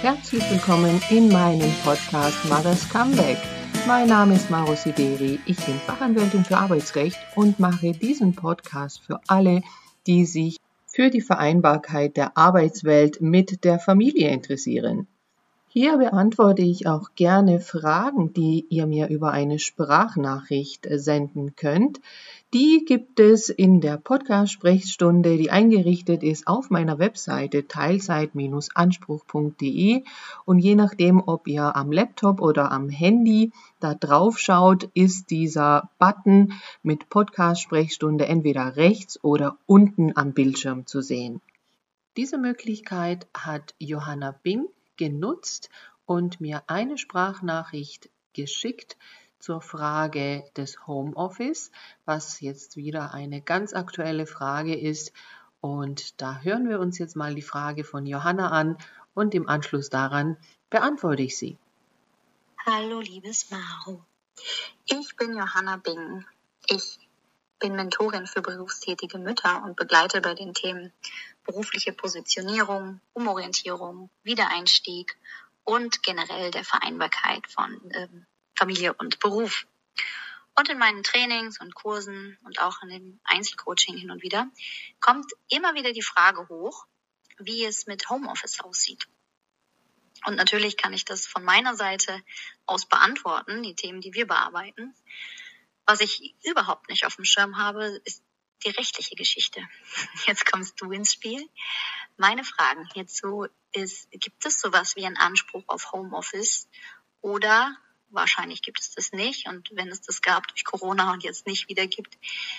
Herzlich willkommen in meinem Podcast Mother's Comeback. Mein Name ist Maro Sideri, ich bin Fachanwältin für Arbeitsrecht und mache diesen Podcast für alle, die sich für die Vereinbarkeit der Arbeitswelt mit der Familie interessieren. Hier beantworte ich auch gerne Fragen, die ihr mir über eine Sprachnachricht senden könnt. Die gibt es in der Podcast-Sprechstunde, die eingerichtet ist auf meiner Webseite teilzeit-anspruch.de und je nachdem, ob ihr am Laptop oder am Handy da drauf schaut, ist dieser Button mit Podcast-Sprechstunde entweder rechts oder unten am Bildschirm zu sehen. Diese Möglichkeit hat Johanna Bing genutzt und mir eine Sprachnachricht geschickt zur Frage des Homeoffice, was jetzt wieder eine ganz aktuelle Frage ist. Und da hören wir uns jetzt mal die Frage von Johanna an und im Anschluss daran beantworte ich sie. Hallo, liebes Maro. Ich bin Johanna Bing. Ich bin Mentorin für berufstätige Mütter und begleite bei den Themen berufliche Positionierung, Umorientierung, Wiedereinstieg und generell der Vereinbarkeit von ähm, Familie und Beruf. Und in meinen Trainings und Kursen und auch in dem Einzelcoaching hin und wieder kommt immer wieder die Frage hoch, wie es mit Homeoffice aussieht. Und natürlich kann ich das von meiner Seite aus beantworten, die Themen, die wir bearbeiten. Was ich überhaupt nicht auf dem Schirm habe, ist die rechtliche Geschichte. Jetzt kommst du ins Spiel. Meine Fragen hierzu ist, gibt es sowas wie einen Anspruch auf Homeoffice oder wahrscheinlich gibt es das nicht und wenn es das gab durch Corona und jetzt nicht wieder gibt,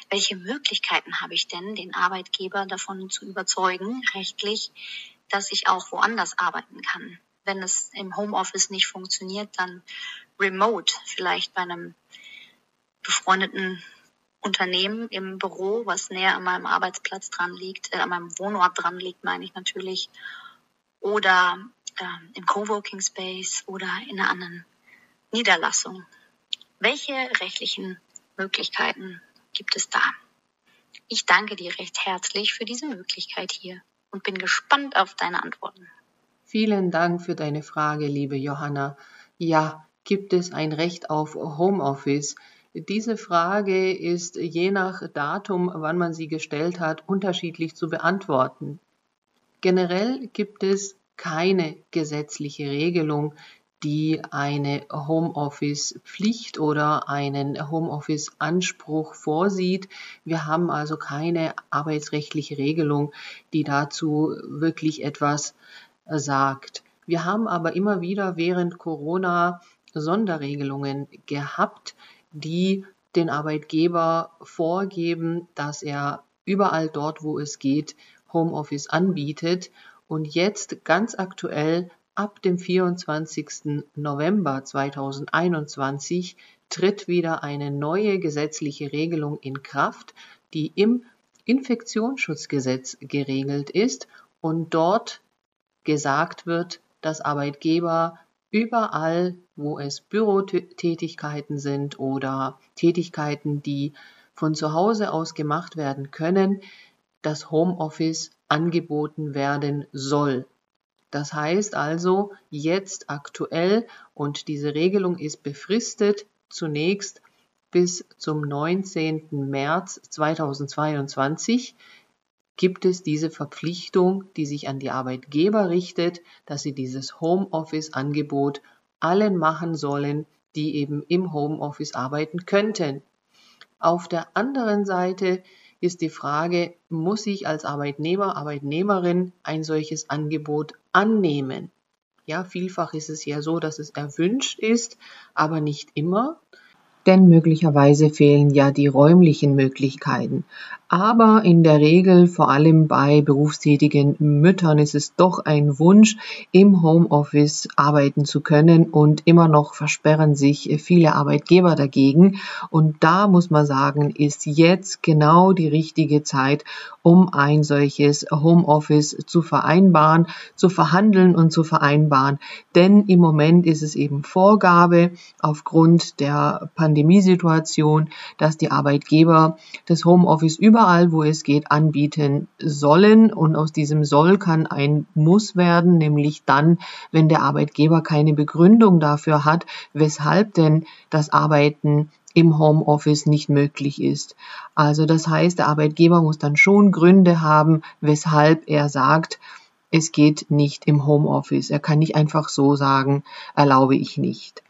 welche Möglichkeiten habe ich denn, den Arbeitgeber davon zu überzeugen, rechtlich, dass ich auch woanders arbeiten kann? Wenn es im Homeoffice nicht funktioniert, dann remote, vielleicht bei einem befreundeten Unternehmen im Büro, was näher an meinem Arbeitsplatz dran liegt, äh, an meinem Wohnort dran liegt, meine ich natürlich, oder äh, im Coworking Space oder in einer anderen Niederlassung. Welche rechtlichen Möglichkeiten gibt es da? Ich danke dir recht herzlich für diese Möglichkeit hier und bin gespannt auf deine Antworten. Vielen Dank für deine Frage, liebe Johanna. Ja, gibt es ein Recht auf Homeoffice? Diese Frage ist je nach Datum, wann man sie gestellt hat, unterschiedlich zu beantworten. Generell gibt es keine gesetzliche Regelung, die eine Homeoffice-Pflicht oder einen Homeoffice-Anspruch vorsieht. Wir haben also keine arbeitsrechtliche Regelung, die dazu wirklich etwas sagt. Wir haben aber immer wieder während Corona Sonderregelungen gehabt, die den Arbeitgeber vorgeben, dass er überall dort, wo es geht, Homeoffice anbietet. Und jetzt ganz aktuell ab dem 24. November 2021 tritt wieder eine neue gesetzliche Regelung in Kraft, die im Infektionsschutzgesetz geregelt ist und dort gesagt wird, dass Arbeitgeber überall, wo es Bürotätigkeiten sind oder Tätigkeiten, die von zu Hause aus gemacht werden können, das Homeoffice angeboten werden soll. Das heißt also jetzt aktuell und diese Regelung ist befristet zunächst bis zum 19. März 2022 gibt es diese Verpflichtung, die sich an die Arbeitgeber richtet, dass sie dieses Homeoffice-Angebot allen machen sollen, die eben im Homeoffice arbeiten könnten. Auf der anderen Seite ist die Frage, muss ich als Arbeitnehmer, Arbeitnehmerin ein solches Angebot annehmen? Ja, vielfach ist es ja so, dass es erwünscht ist, aber nicht immer denn möglicherweise fehlen ja die räumlichen Möglichkeiten. Aber in der Regel, vor allem bei berufstätigen Müttern, ist es doch ein Wunsch, im Homeoffice arbeiten zu können und immer noch versperren sich viele Arbeitgeber dagegen. Und da muss man sagen, ist jetzt genau die richtige Zeit, um ein solches Homeoffice zu vereinbaren, zu verhandeln und zu vereinbaren. Denn im Moment ist es eben Vorgabe aufgrund der Pandemiesituation, dass die Arbeitgeber das Homeoffice über überall, wo es geht, anbieten sollen. Und aus diesem soll kann ein muss werden, nämlich dann, wenn der Arbeitgeber keine Begründung dafür hat, weshalb denn das Arbeiten im Homeoffice nicht möglich ist. Also das heißt, der Arbeitgeber muss dann schon Gründe haben, weshalb er sagt, es geht nicht im Homeoffice. Er kann nicht einfach so sagen, erlaube ich nicht.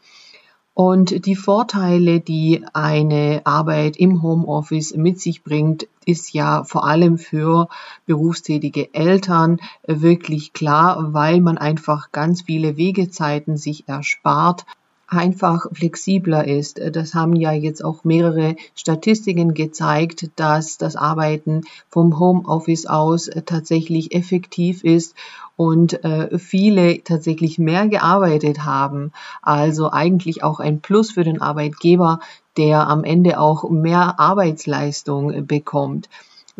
Und die Vorteile, die eine Arbeit im Homeoffice mit sich bringt, ist ja vor allem für berufstätige Eltern wirklich klar, weil man einfach ganz viele Wegezeiten sich erspart einfach flexibler ist. Das haben ja jetzt auch mehrere Statistiken gezeigt, dass das Arbeiten vom Homeoffice aus tatsächlich effektiv ist und äh, viele tatsächlich mehr gearbeitet haben. Also eigentlich auch ein Plus für den Arbeitgeber, der am Ende auch mehr Arbeitsleistung bekommt.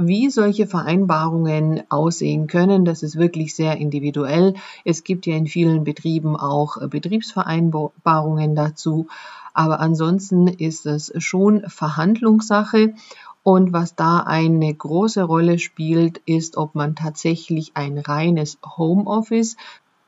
Wie solche Vereinbarungen aussehen können, das ist wirklich sehr individuell. Es gibt ja in vielen Betrieben auch äh, Betriebsvereinbarungen dazu. Aber ansonsten ist es schon Verhandlungssache. Und was da eine große Rolle spielt, ist, ob man tatsächlich ein reines Homeoffice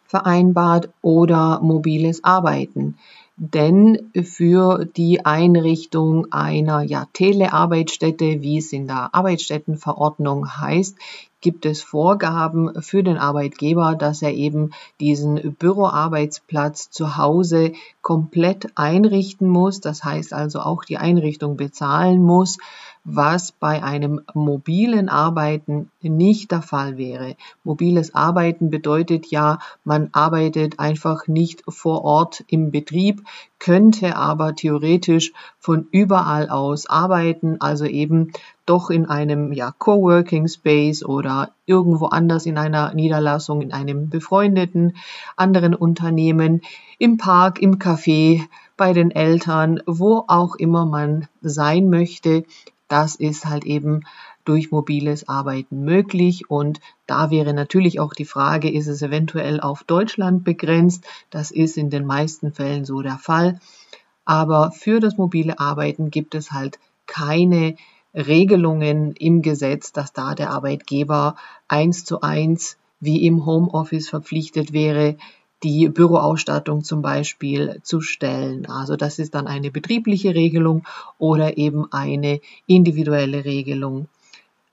vereinbart oder mobiles Arbeiten denn für die Einrichtung einer ja, Telearbeitsstätte, wie es in der Arbeitsstättenverordnung heißt, gibt es Vorgaben für den Arbeitgeber, dass er eben diesen Büroarbeitsplatz zu Hause komplett einrichten muss. Das heißt also auch die Einrichtung bezahlen muss was bei einem mobilen Arbeiten nicht der Fall wäre. Mobiles Arbeiten bedeutet ja, man arbeitet einfach nicht vor Ort im Betrieb, könnte aber theoretisch von überall aus arbeiten, also eben doch in einem ja, Coworking Space oder irgendwo anders in einer Niederlassung, in einem befreundeten anderen Unternehmen, im Park, im Café, bei den Eltern, wo auch immer man sein möchte. Das ist halt eben durch mobiles Arbeiten möglich. Und da wäre natürlich auch die Frage, ist es eventuell auf Deutschland begrenzt? Das ist in den meisten Fällen so der Fall. Aber für das mobile Arbeiten gibt es halt keine Regelungen im Gesetz, dass da der Arbeitgeber eins zu eins wie im Homeoffice verpflichtet wäre, die Büroausstattung zum Beispiel zu stellen. Also das ist dann eine betriebliche Regelung oder eben eine individuelle Regelung.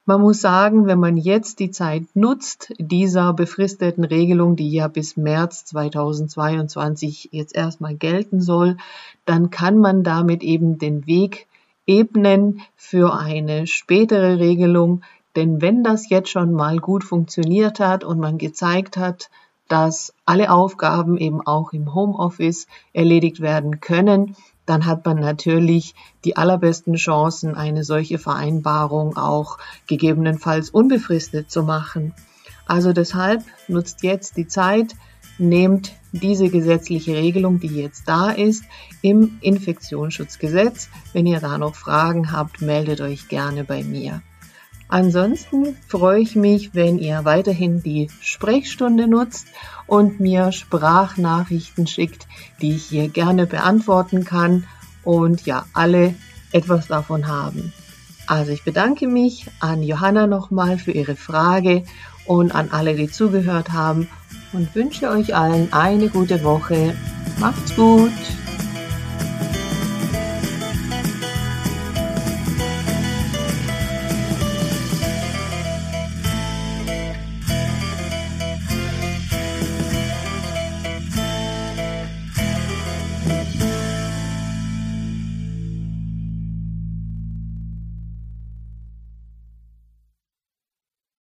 Man muss sagen, wenn man jetzt die Zeit nutzt, dieser befristeten Regelung, die ja bis März 2022 jetzt erstmal gelten soll, dann kann man damit eben den Weg ebnen für eine spätere Regelung. Denn wenn das jetzt schon mal gut funktioniert hat und man gezeigt hat, dass alle Aufgaben eben auch im Homeoffice erledigt werden können, dann hat man natürlich die allerbesten Chancen, eine solche Vereinbarung auch gegebenenfalls unbefristet zu machen. Also deshalb nutzt jetzt die Zeit, nehmt diese gesetzliche Regelung, die jetzt da ist, im Infektionsschutzgesetz. Wenn ihr da noch Fragen habt, meldet euch gerne bei mir. Ansonsten freue ich mich, wenn ihr weiterhin die Sprechstunde nutzt und mir Sprachnachrichten schickt, die ich hier gerne beantworten kann und ja, alle etwas davon haben. Also ich bedanke mich an Johanna nochmal für ihre Frage und an alle, die zugehört haben und wünsche euch allen eine gute Woche. Macht's gut!